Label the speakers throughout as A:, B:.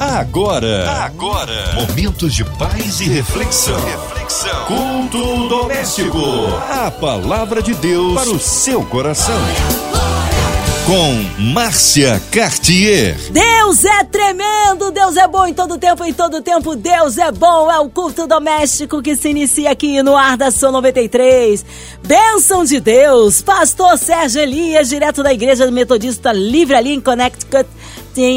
A: Agora, agora, momentos de paz e reflexão. Reflexão. Culto doméstico. A palavra de Deus para o seu coração. Com Márcia Cartier.
B: Deus é tremendo, Deus é bom em todo tempo, em todo tempo Deus é bom. É o culto doméstico que se inicia aqui no ar da São 93. Bênção de Deus, Pastor Sérgio Elias, direto da Igreja Metodista Livre ali em Connecticut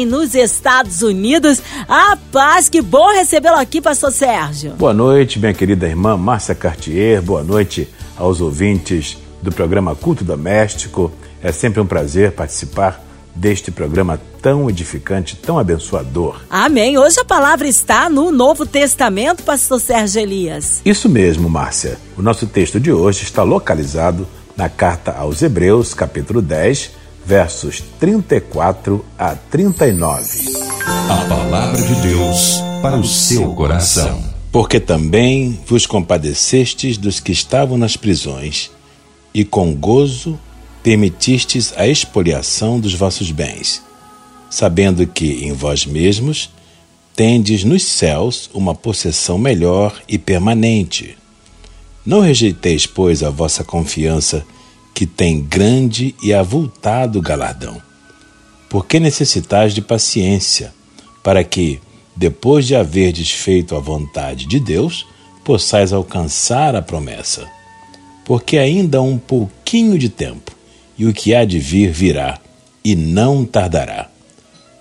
B: nos Estados Unidos. A paz, que bom recebê-lo aqui, pastor Sérgio.
C: Boa noite, minha querida irmã Márcia Cartier. Boa noite aos ouvintes do programa Culto Doméstico. É sempre um prazer participar deste programa tão edificante, tão abençoador.
B: Amém. Hoje a palavra está no Novo Testamento, pastor Sérgio Elias.
C: Isso mesmo, Márcia. O nosso texto de hoje está localizado na carta aos Hebreus, capítulo 10, versos 34 a 39.
A: A palavra de Deus para o seu coração.
C: Porque também vos compadecestes dos que estavam nas prisões, e com gozo permitistes a expoliação dos vossos bens, sabendo que em vós mesmos tendes nos céus uma possessão melhor e permanente. Não rejeiteis, pois, a vossa confiança que tem grande e avultado galardão. Porque necessitais de paciência, para que, depois de haverdes feito a vontade de Deus, possais alcançar a promessa. Porque ainda um pouquinho de tempo, e o que há de vir virá, e não tardará.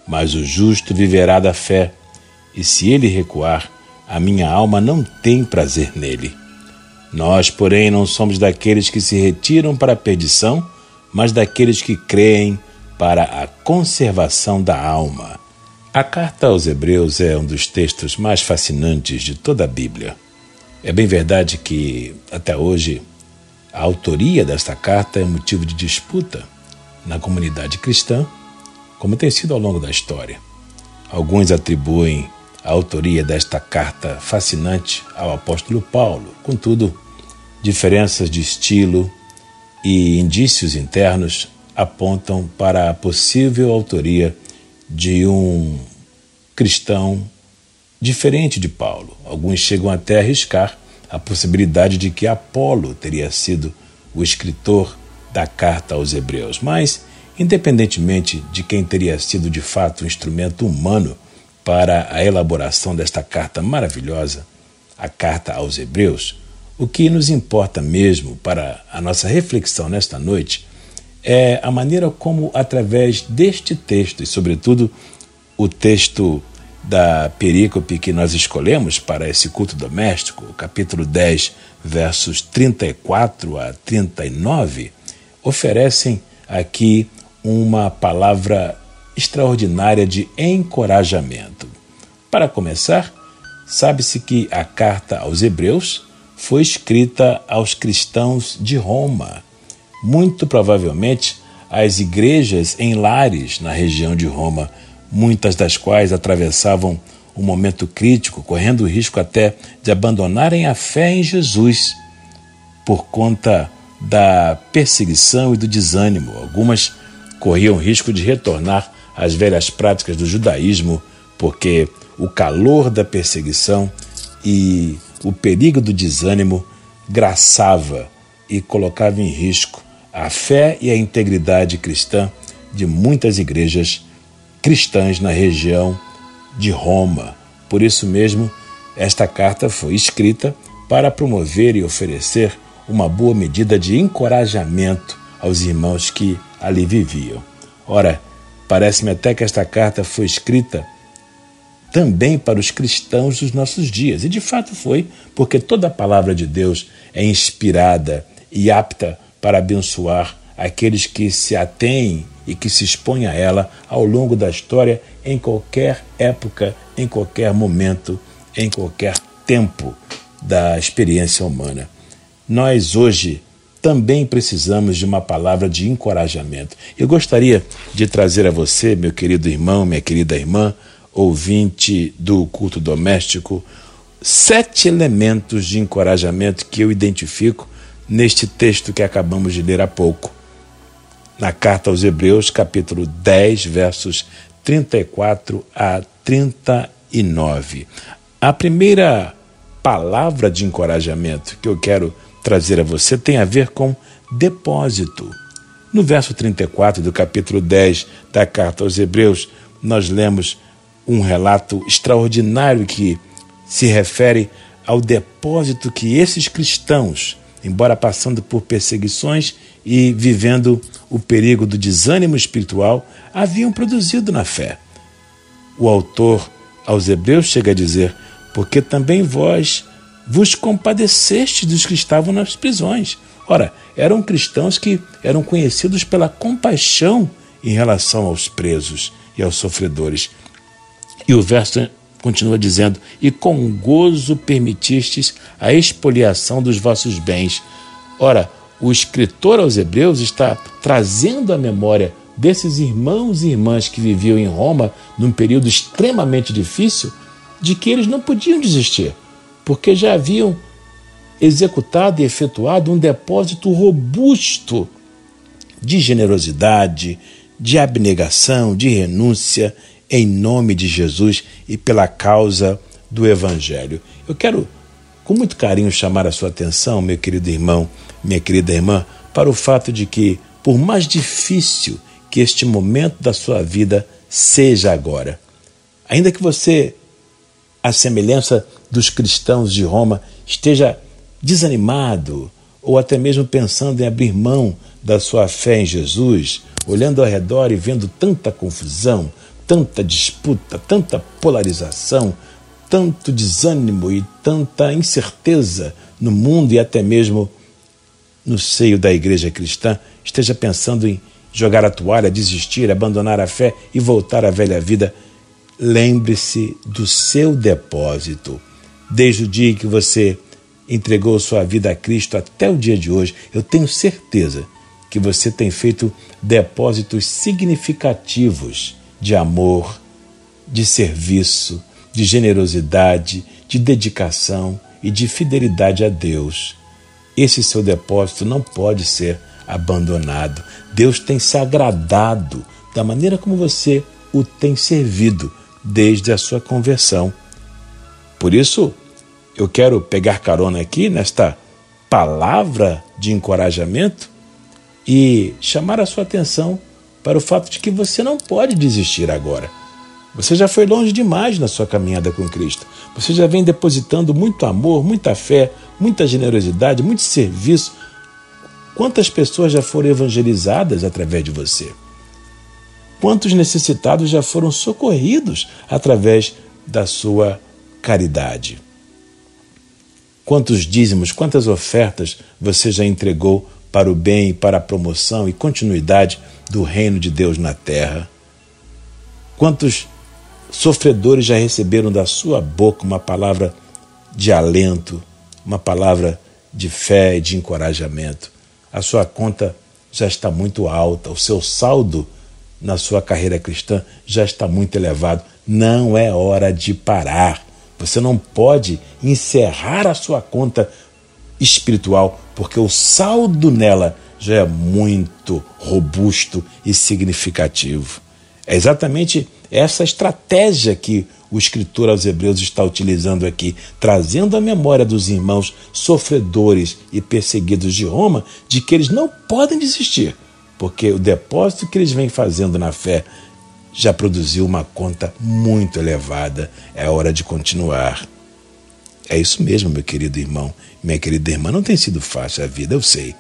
C: Mas o justo viverá da fé, e se ele recuar, a minha alma não tem prazer nele. Nós, porém, não somos daqueles que se retiram para a perdição, mas daqueles que creem para a conservação da alma. A carta aos Hebreus é um dos textos mais fascinantes de toda a Bíblia. É bem verdade que, até hoje, a autoria desta carta é motivo de disputa na comunidade cristã, como tem sido ao longo da história. Alguns atribuem a autoria desta carta fascinante ao apóstolo Paulo. Contudo, diferenças de estilo e indícios internos apontam para a possível autoria de um cristão diferente de Paulo. Alguns chegam até a arriscar a possibilidade de que Apolo teria sido o escritor da carta aos Hebreus. Mas, independentemente de quem teria sido de fato o instrumento humano para a elaboração desta carta maravilhosa, a carta aos Hebreus, o que nos importa mesmo para a nossa reflexão nesta noite é a maneira como, através deste texto, e sobretudo o texto da perícope que nós escolhemos para esse culto doméstico, capítulo 10, versos 34 a 39, oferecem aqui uma palavra extraordinária de encorajamento. Para começar, sabe-se que a carta aos Hebreus foi escrita aos cristãos de Roma, muito provavelmente às igrejas em lares na região de Roma, muitas das quais atravessavam um momento crítico, correndo o risco até de abandonarem a fé em Jesus por conta da perseguição e do desânimo. Algumas corriam risco de retornar às velhas práticas do judaísmo, porque o calor da perseguição e o perigo do desânimo graçava e colocava em risco a fé e a integridade cristã de muitas igrejas cristãs na região de Roma. Por isso mesmo, esta carta foi escrita para promover e oferecer uma boa medida de encorajamento aos irmãos que ali viviam. Ora, parece-me até que esta carta foi escrita também para os cristãos dos nossos dias. E de fato foi, porque toda a palavra de Deus é inspirada e apta para abençoar aqueles que se atêm e que se expõem a ela ao longo da história, em qualquer época, em qualquer momento, em qualquer tempo da experiência humana. Nós hoje também precisamos de uma palavra de encorajamento. Eu gostaria de trazer a você, meu querido irmão, minha querida irmã, ouvinte do culto doméstico, sete elementos de encorajamento que eu identifico neste texto que acabamos de ler há pouco. Na carta aos Hebreus, capítulo 10, versos 34 a 39. A primeira palavra de encorajamento que eu quero trazer a você tem a ver com depósito. No verso 34 do capítulo 10 da carta aos Hebreus, nós lemos um relato extraordinário que se refere ao depósito que esses cristãos, embora passando por perseguições e vivendo o perigo do desânimo espiritual, haviam produzido na fé. O autor aos Hebreus chega a dizer: Porque também vós vos compadeceste dos que estavam nas prisões. Ora, eram cristãos que eram conhecidos pela compaixão em relação aos presos e aos sofredores. E o verso continua dizendo: E com gozo permitistes a expoliação dos vossos bens. Ora, o escritor aos Hebreus está trazendo à memória desses irmãos e irmãs que viviam em Roma num período extremamente difícil, de que eles não podiam desistir, porque já haviam executado e efetuado um depósito robusto de generosidade, de abnegação, de renúncia em nome de Jesus e pela causa do Evangelho. Eu quero, com muito carinho, chamar a sua atenção, meu querido irmão, minha querida irmã, para o fato de que, por mais difícil que este momento da sua vida seja agora, ainda que você, à semelhança dos cristãos de Roma, esteja desanimado ou até mesmo pensando em abrir mão da sua fé em Jesus, olhando ao redor e vendo tanta confusão, tanta disputa, tanta polarização, tanto desânimo e tanta incerteza no mundo e até mesmo no seio da igreja cristã, esteja pensando em jogar a toalha, desistir, abandonar a fé e voltar à velha vida, lembre-se do seu depósito. Desde o dia que você entregou sua vida a Cristo até o dia de hoje, eu tenho certeza que você tem feito depósitos significativos de amor, de serviço, de generosidade, de dedicação e de fidelidade a Deus. Esse seu depósito não pode ser abandonado. Deus tem se agradado da maneira como você o tem servido desde a sua conversão. Por isso, eu quero pegar carona aqui nesta palavra de encorajamento e chamar a sua atenção para o fato de que você não pode desistir agora. Você já foi longe demais na sua caminhada com Cristo. Você já vem depositando muito amor, muita fé, muita generosidade, muito serviço. Quantas pessoas já foram evangelizadas através de você? Quantos necessitados já foram socorridos através da sua caridade? Quantos dízimos, quantas ofertas você já entregou para o bem, para a promoção e continuidade do reino de Deus na terra? Quantos sofredores já receberam da sua boca uma palavra de alento, uma palavra de fé e de encorajamento? A sua conta já está muito alta, o seu saldo na sua carreira cristã já está muito elevado. Não é hora de parar. Você não pode encerrar a sua conta espiritual, porque o saldo nela já é muito robusto e significativo. É exatamente essa estratégia que o escritor aos Hebreus está utilizando aqui, trazendo à memória dos irmãos sofredores e perseguidos de Roma de que eles não podem desistir, porque o depósito que eles vêm fazendo na fé já produziu uma conta muito elevada. É hora de continuar. É isso mesmo, meu querido irmão, minha querida irmã. Não tem sido fácil a vida, eu sei.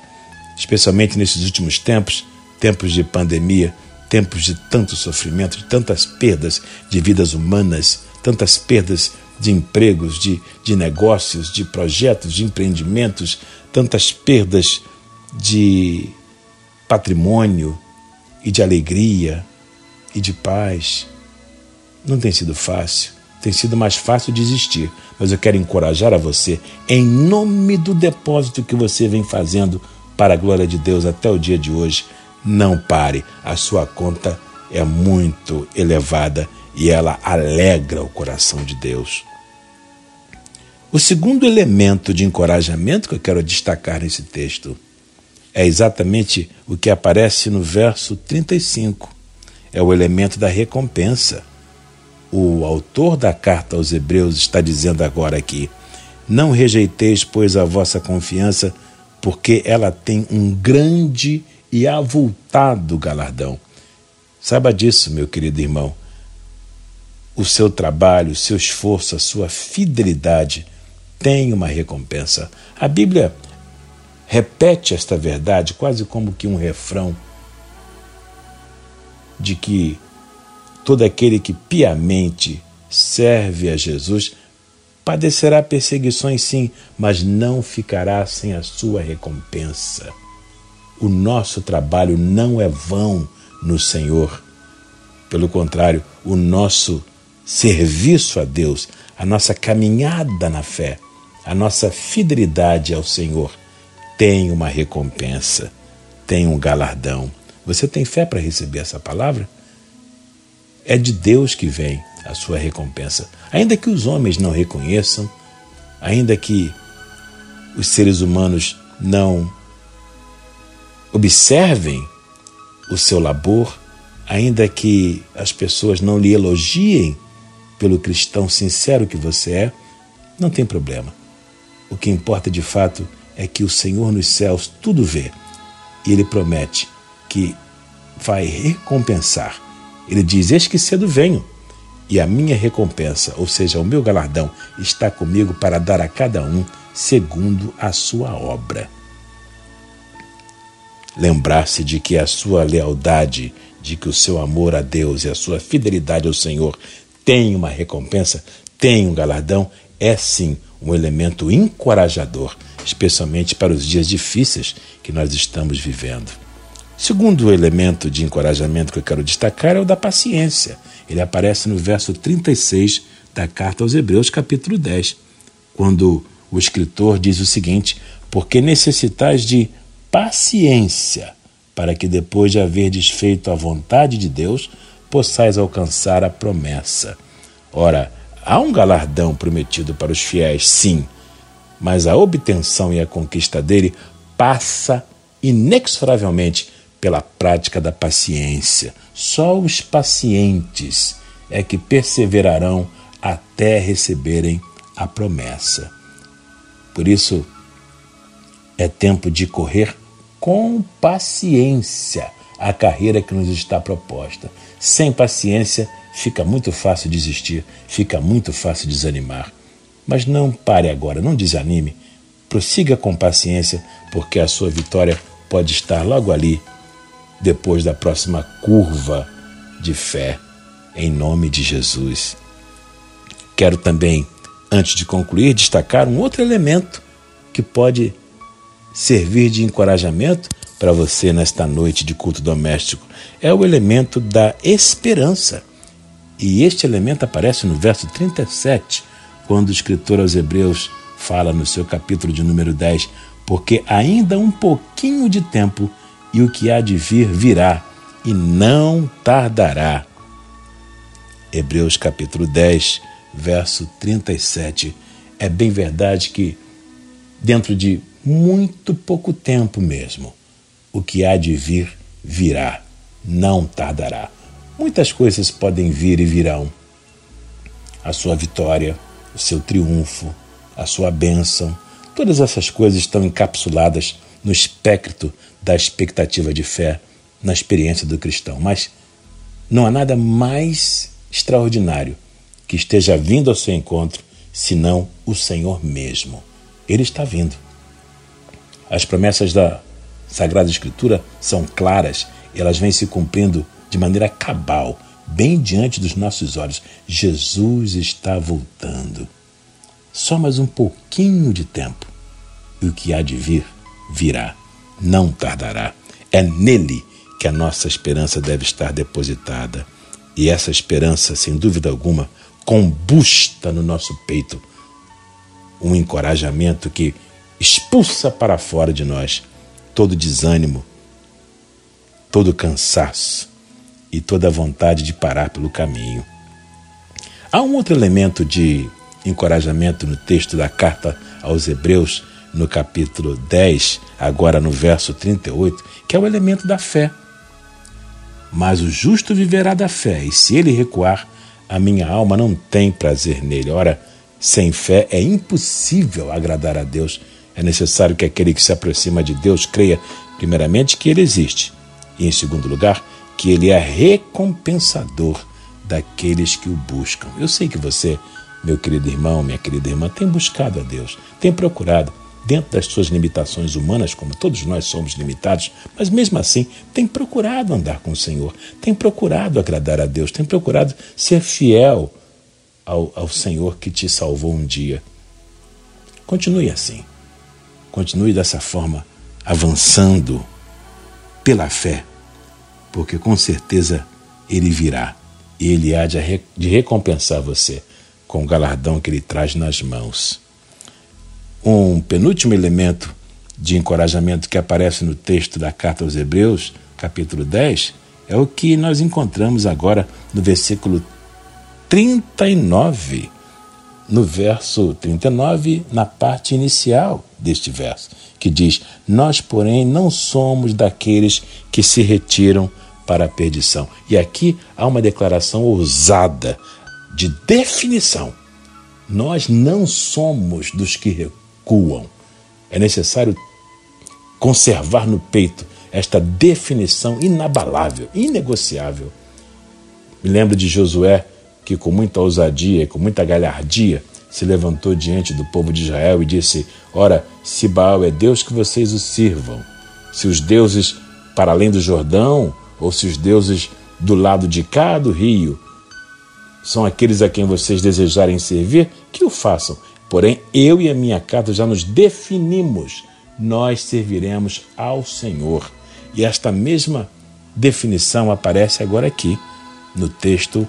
C: Especialmente nesses últimos tempos tempos de pandemia, tempos de tanto sofrimento, de tantas perdas de vidas humanas, tantas perdas de empregos, de, de negócios, de projetos, de empreendimentos, tantas perdas de patrimônio e de alegria, e de paz. Não tem sido fácil, tem sido mais fácil desistir, mas eu quero encorajar a você, em nome do depósito que você vem fazendo para a glória de Deus até o dia de hoje, não pare, a sua conta é muito elevada e ela alegra o coração de Deus. O segundo elemento de encorajamento que eu quero destacar nesse texto é exatamente o que aparece no verso 35 é o elemento da recompensa. O autor da carta aos Hebreus está dizendo agora aqui: Não rejeiteis, pois, a vossa confiança, porque ela tem um grande e avultado galardão. Saiba disso, meu querido irmão. O seu trabalho, o seu esforço, a sua fidelidade tem uma recompensa. A Bíblia repete esta verdade quase como que um refrão de que todo aquele que piamente serve a Jesus padecerá perseguições sim, mas não ficará sem a sua recompensa. O nosso trabalho não é vão no Senhor. Pelo contrário, o nosso serviço a Deus, a nossa caminhada na fé, a nossa fidelidade ao Senhor tem uma recompensa, tem um galardão. Você tem fé para receber essa palavra? É de Deus que vem a sua recompensa. Ainda que os homens não reconheçam, ainda que os seres humanos não observem o seu labor, ainda que as pessoas não lhe elogiem pelo cristão sincero que você é, não tem problema. O que importa de fato é que o Senhor nos céus tudo vê e Ele promete que vai recompensar. Ele diz: Eis que cedo venho, e a minha recompensa, ou seja, o meu galardão, está comigo para dar a cada um segundo a sua obra lembrar-se de que a sua lealdade, de que o seu amor a Deus e a sua fidelidade ao Senhor tem uma recompensa, tem um galardão, é sim um elemento encorajador, especialmente para os dias difíceis que nós estamos vivendo. Segundo elemento de encorajamento que eu quero destacar é o da paciência. Ele aparece no verso 36 da carta aos Hebreus, capítulo 10, quando o escritor diz o seguinte: Porque necessitais de paciência, para que depois de haver desfeito a vontade de Deus, possais alcançar a promessa. Ora, há um galardão prometido para os fiéis, sim, mas a obtenção e a conquista dele passa inexoravelmente pela prática da paciência. Só os pacientes é que perseverarão até receberem a promessa. Por isso, é tempo de correr com paciência a carreira que nos está proposta. Sem paciência, fica muito fácil desistir, fica muito fácil desanimar. Mas não pare agora, não desanime. Prossiga com paciência, porque a sua vitória pode estar logo ali, depois da próxima curva de fé, em nome de Jesus. Quero também, antes de concluir, destacar um outro elemento que pode servir de encorajamento para você nesta noite de culto doméstico é o elemento da esperança. E este elemento aparece no verso 37, quando o escritor aos Hebreus fala no seu capítulo de número 10: Porque ainda um pouquinho de tempo e o que há de vir virá, e não tardará. Hebreus capítulo 10, verso 37. É bem verdade que, dentro de muito pouco tempo mesmo. O que há de vir, virá, não tardará. Muitas coisas podem vir e virão. A sua vitória, o seu triunfo, a sua bênção, todas essas coisas estão encapsuladas no espectro da expectativa de fé, na experiência do cristão. Mas não há nada mais extraordinário que esteja vindo ao seu encontro senão o Senhor mesmo. Ele está vindo. As promessas da Sagrada Escritura são claras elas vêm se cumprindo de maneira cabal, bem diante dos nossos olhos. Jesus está voltando. Só mais um pouquinho de tempo e o que há de vir, virá. Não tardará. É nele que a nossa esperança deve estar depositada. E essa esperança, sem dúvida alguma, combusta no nosso peito um encorajamento que expulsa para fora de nós todo desânimo, todo cansaço e toda vontade de parar pelo caminho. Há um outro elemento de encorajamento no texto da carta aos Hebreus, no capítulo 10, agora no verso 38, que é o elemento da fé. Mas o justo viverá da fé, e se ele recuar, a minha alma não tem prazer nele. Ora, sem fé é impossível agradar a Deus. É necessário que aquele que se aproxima de Deus creia, primeiramente, que ele existe, e, em segundo lugar, que ele é recompensador daqueles que o buscam. Eu sei que você, meu querido irmão, minha querida irmã, tem buscado a Deus, tem procurado, dentro das suas limitações humanas, como todos nós somos limitados, mas mesmo assim tem procurado andar com o Senhor, tem procurado agradar a Deus, tem procurado ser fiel ao, ao Senhor que te salvou um dia. Continue assim. Continue dessa forma, avançando pela fé, porque com certeza Ele virá e Ele há de, de recompensar você com o galardão que Ele traz nas mãos. Um penúltimo elemento de encorajamento que aparece no texto da carta aos Hebreus, capítulo 10, é o que nós encontramos agora no versículo 39, no verso 39, na parte inicial deste verso, que diz: Nós, porém, não somos daqueles que se retiram para a perdição. E aqui há uma declaração ousada de definição. Nós não somos dos que recuam. É necessário conservar no peito esta definição inabalável, inegociável. Me lembro de Josué que com muita ousadia e com muita galhardia se levantou diante do povo de Israel e disse: Ora, se Baal é Deus, que vocês o sirvam. Se os deuses para além do Jordão, ou se os deuses do lado de cá do rio são aqueles a quem vocês desejarem servir, que o façam. Porém, eu e a minha casa já nos definimos. Nós serviremos ao Senhor. E esta mesma definição aparece agora aqui no texto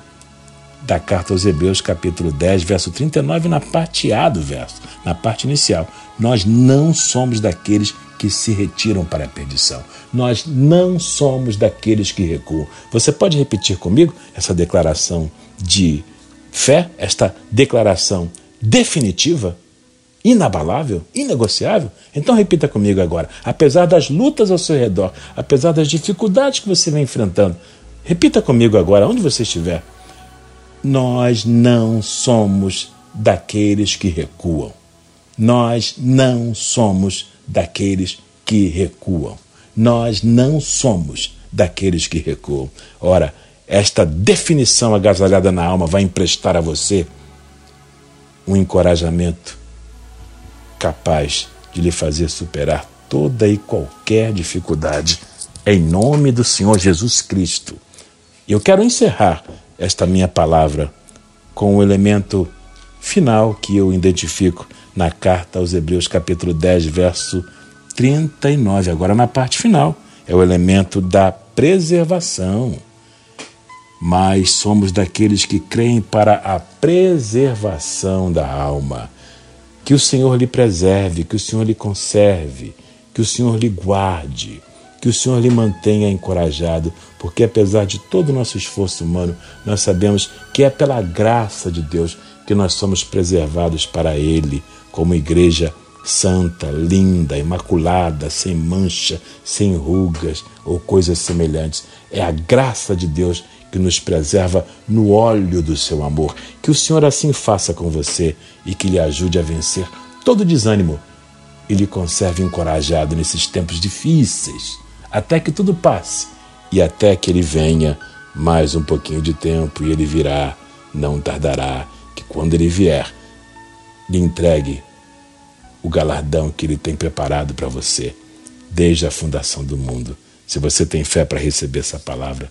C: da carta aos Hebreus, capítulo 10, verso 39, na parte A do verso, na parte inicial. Nós não somos daqueles que se retiram para a perdição. Nós não somos daqueles que recuam. Você pode repetir comigo essa declaração de fé, esta declaração definitiva, inabalável, inegociável? Então repita comigo agora. Apesar das lutas ao seu redor, apesar das dificuldades que você vem enfrentando, repita comigo agora, onde você estiver nós não somos daqueles que recuam. Nós não somos daqueles que recuam. Nós não somos daqueles que recuam. Ora, esta definição agasalhada na alma vai emprestar a você um encorajamento capaz de lhe fazer superar toda e qualquer dificuldade. Em nome do Senhor Jesus Cristo. Eu quero encerrar esta minha palavra com o elemento final que eu identifico na carta aos Hebreus, capítulo 10, verso 39. Agora, na parte final, é o elemento da preservação. Mas somos daqueles que creem para a preservação da alma. Que o Senhor lhe preserve, que o Senhor lhe conserve, que o Senhor lhe guarde que o Senhor lhe mantenha encorajado, porque apesar de todo o nosso esforço humano, nós sabemos que é pela graça de Deus que nós somos preservados para Ele, como igreja santa, linda, imaculada, sem mancha, sem rugas ou coisas semelhantes. É a graça de Deus que nos preserva no óleo do seu amor. Que o Senhor assim faça com você e que lhe ajude a vencer todo desânimo e lhe conserve encorajado nesses tempos difíceis até que tudo passe e até que ele venha mais um pouquinho de tempo e ele virá, não tardará, que quando ele vier, lhe entregue o galardão que ele tem preparado para você desde a fundação do mundo. Se você tem fé para receber essa palavra,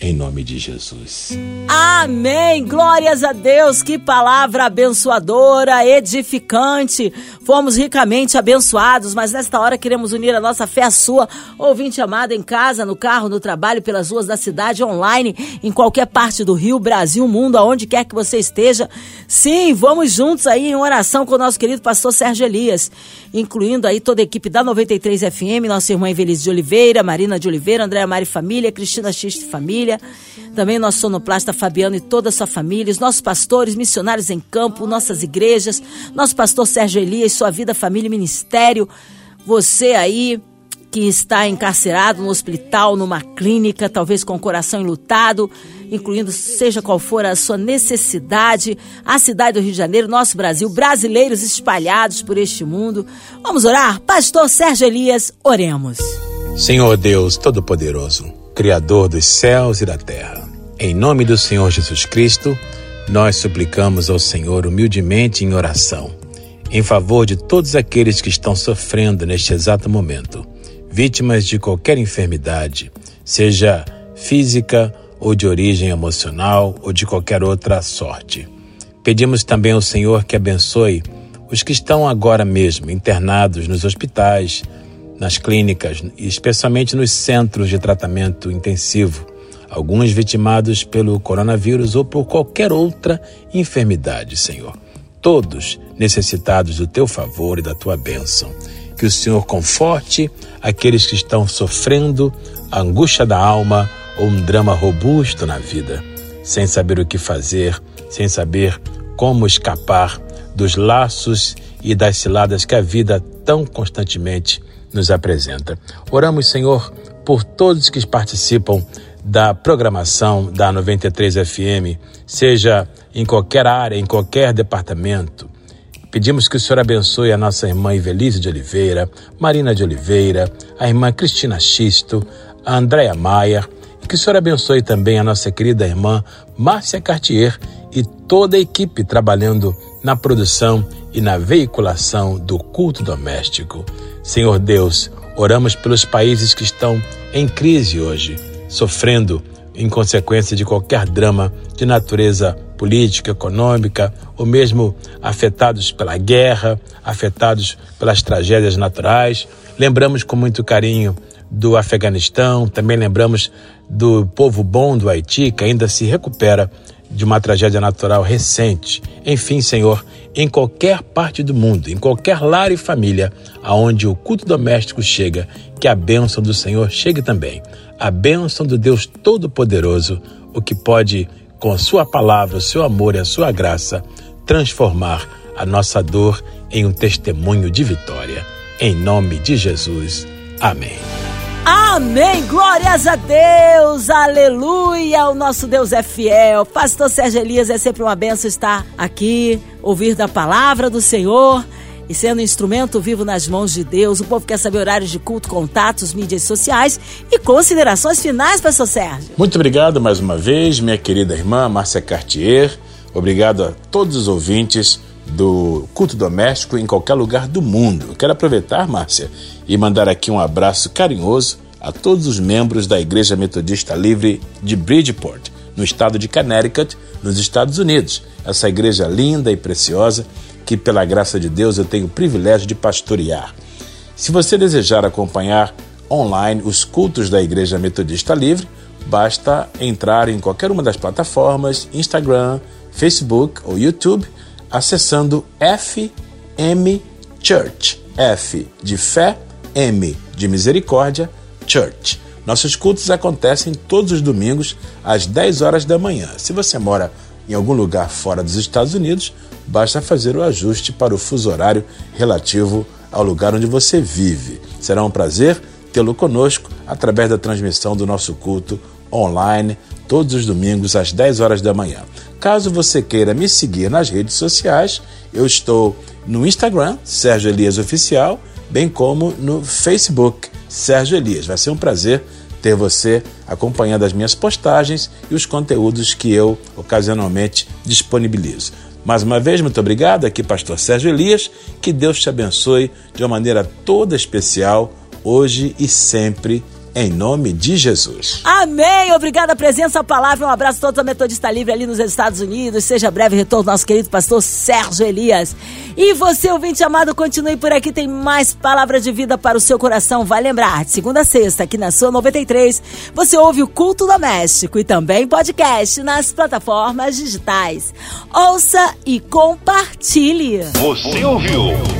C: em nome de Jesus.
B: Amém. Glórias a Deus. Que palavra abençoadora, edificante. Fomos ricamente abençoados, mas nesta hora queremos unir a nossa fé à sua. Ouvinte amado em casa, no carro, no trabalho, pelas ruas da cidade, online, em qualquer parte do Rio, Brasil, mundo, aonde quer que você esteja. Sim, vamos juntos aí em oração com o nosso querido pastor Sérgio Elias, incluindo aí toda a equipe da 93 FM, nossa irmã Evelise de Oliveira, Marina de Oliveira, Andréa Mari Família, Cristina X Família família, também nosso sonoplasta Fabiano e toda a sua família, os nossos pastores, missionários em campo, nossas igrejas, nosso pastor Sérgio Elias, sua vida, família e ministério, você aí que está encarcerado no hospital, numa clínica, talvez com o coração enlutado, incluindo seja qual for a sua necessidade, a cidade do Rio de Janeiro, nosso Brasil, brasileiros espalhados por este mundo. Vamos orar? Pastor Sérgio Elias, oremos.
C: Senhor Deus Todo-Poderoso, Criador dos céus e da terra, em nome do Senhor Jesus Cristo, nós suplicamos ao Senhor humildemente em oração, em favor de todos aqueles que estão sofrendo neste exato momento, vítimas de qualquer enfermidade, seja física ou de origem emocional ou de qualquer outra sorte. Pedimos também ao Senhor que abençoe os que estão agora mesmo internados nos hospitais, nas clínicas especialmente nos centros de tratamento intensivo, alguns vitimados pelo coronavírus ou por qualquer outra enfermidade, Senhor. Todos necessitados do teu favor e da tua bênção. Que o Senhor conforte aqueles que estão sofrendo a angústia da alma ou um drama robusto na vida, sem saber o que fazer, sem saber como escapar dos laços e das ciladas que a vida tão constantemente nos apresenta. Oramos, Senhor, por todos que participam da programação da 93 FM, seja em qualquer área, em qualquer departamento. Pedimos que o Senhor abençoe a nossa irmã Ivelise de Oliveira, Marina de Oliveira, a irmã Cristina Xisto, a Andréa Maia, e que o Senhor abençoe também a nossa querida irmã Márcia Cartier e toda a equipe trabalhando na produção e na veiculação do culto doméstico. Senhor Deus, oramos pelos países que estão em crise hoje, sofrendo em consequência de qualquer drama de natureza política, econômica, ou mesmo afetados pela guerra, afetados pelas tragédias naturais. Lembramos com muito carinho do Afeganistão, também lembramos do povo bom do Haiti, que ainda se recupera de uma tragédia natural recente. Enfim, Senhor, em qualquer parte do mundo, em qualquer lar e família aonde o culto doméstico chega, que a bênção do Senhor chegue também. A bênção do Deus Todo-Poderoso, o que pode, com a sua palavra, o seu amor e a sua graça, transformar a nossa dor em um testemunho de vitória. Em nome de Jesus. Amém.
B: Amém. Glórias a Deus. Aleluia. O nosso Deus é fiel. Pastor Sérgio Elias, é sempre uma benção estar aqui, ouvir da palavra do Senhor e sendo instrumento vivo nas mãos de Deus. O povo quer saber horários de culto, contatos, mídias sociais e considerações finais, pastor Sérgio.
C: Muito obrigado mais uma vez, minha querida irmã Márcia Cartier. Obrigado a todos os ouvintes do culto doméstico em qualquer lugar do mundo. quero aproveitar, Márcia, e mandar aqui um abraço carinhoso a todos os membros da Igreja Metodista Livre de Bridgeport, no estado de Connecticut, nos Estados Unidos. Essa igreja linda e preciosa que, pela graça de Deus, eu tenho o privilégio de pastorear. Se você desejar acompanhar online os cultos da Igreja Metodista Livre, basta entrar em qualquer uma das plataformas, Instagram, Facebook ou YouTube, acessando FM Church. F de fé M de Misericórdia Church. Nossos cultos acontecem todos os domingos às 10 horas da manhã. Se você mora em algum lugar fora dos Estados Unidos, basta fazer o ajuste para o fuso horário relativo ao lugar onde você vive. Será um prazer tê-lo conosco através da transmissão do nosso culto online todos os domingos às 10 horas da manhã. Caso você queira me seguir nas redes sociais, eu estou no Instagram, Sérgio Elias Oficial, bem como no Facebook, Sérgio Elias. Vai ser um prazer ter você acompanhando as minhas postagens e os conteúdos que eu ocasionalmente disponibilizo. Mais uma vez, muito obrigado. Aqui, Pastor Sérgio Elias. Que Deus te abençoe de uma maneira toda especial, hoje e sempre em nome de Jesus.
B: Amém. Obrigada a presença, a palavra. Um abraço a todos a Metodista Livre ali nos Estados Unidos. Seja breve retorno nosso querido pastor Sérgio Elias. E você, ouvinte amado, continue por aqui. Tem mais palavra de vida para o seu coração. Vai lembrar, de segunda a sexta, aqui na sua 93, você ouve o Culto Doméstico e também podcast nas plataformas digitais. Ouça e compartilhe.
A: Você ouviu?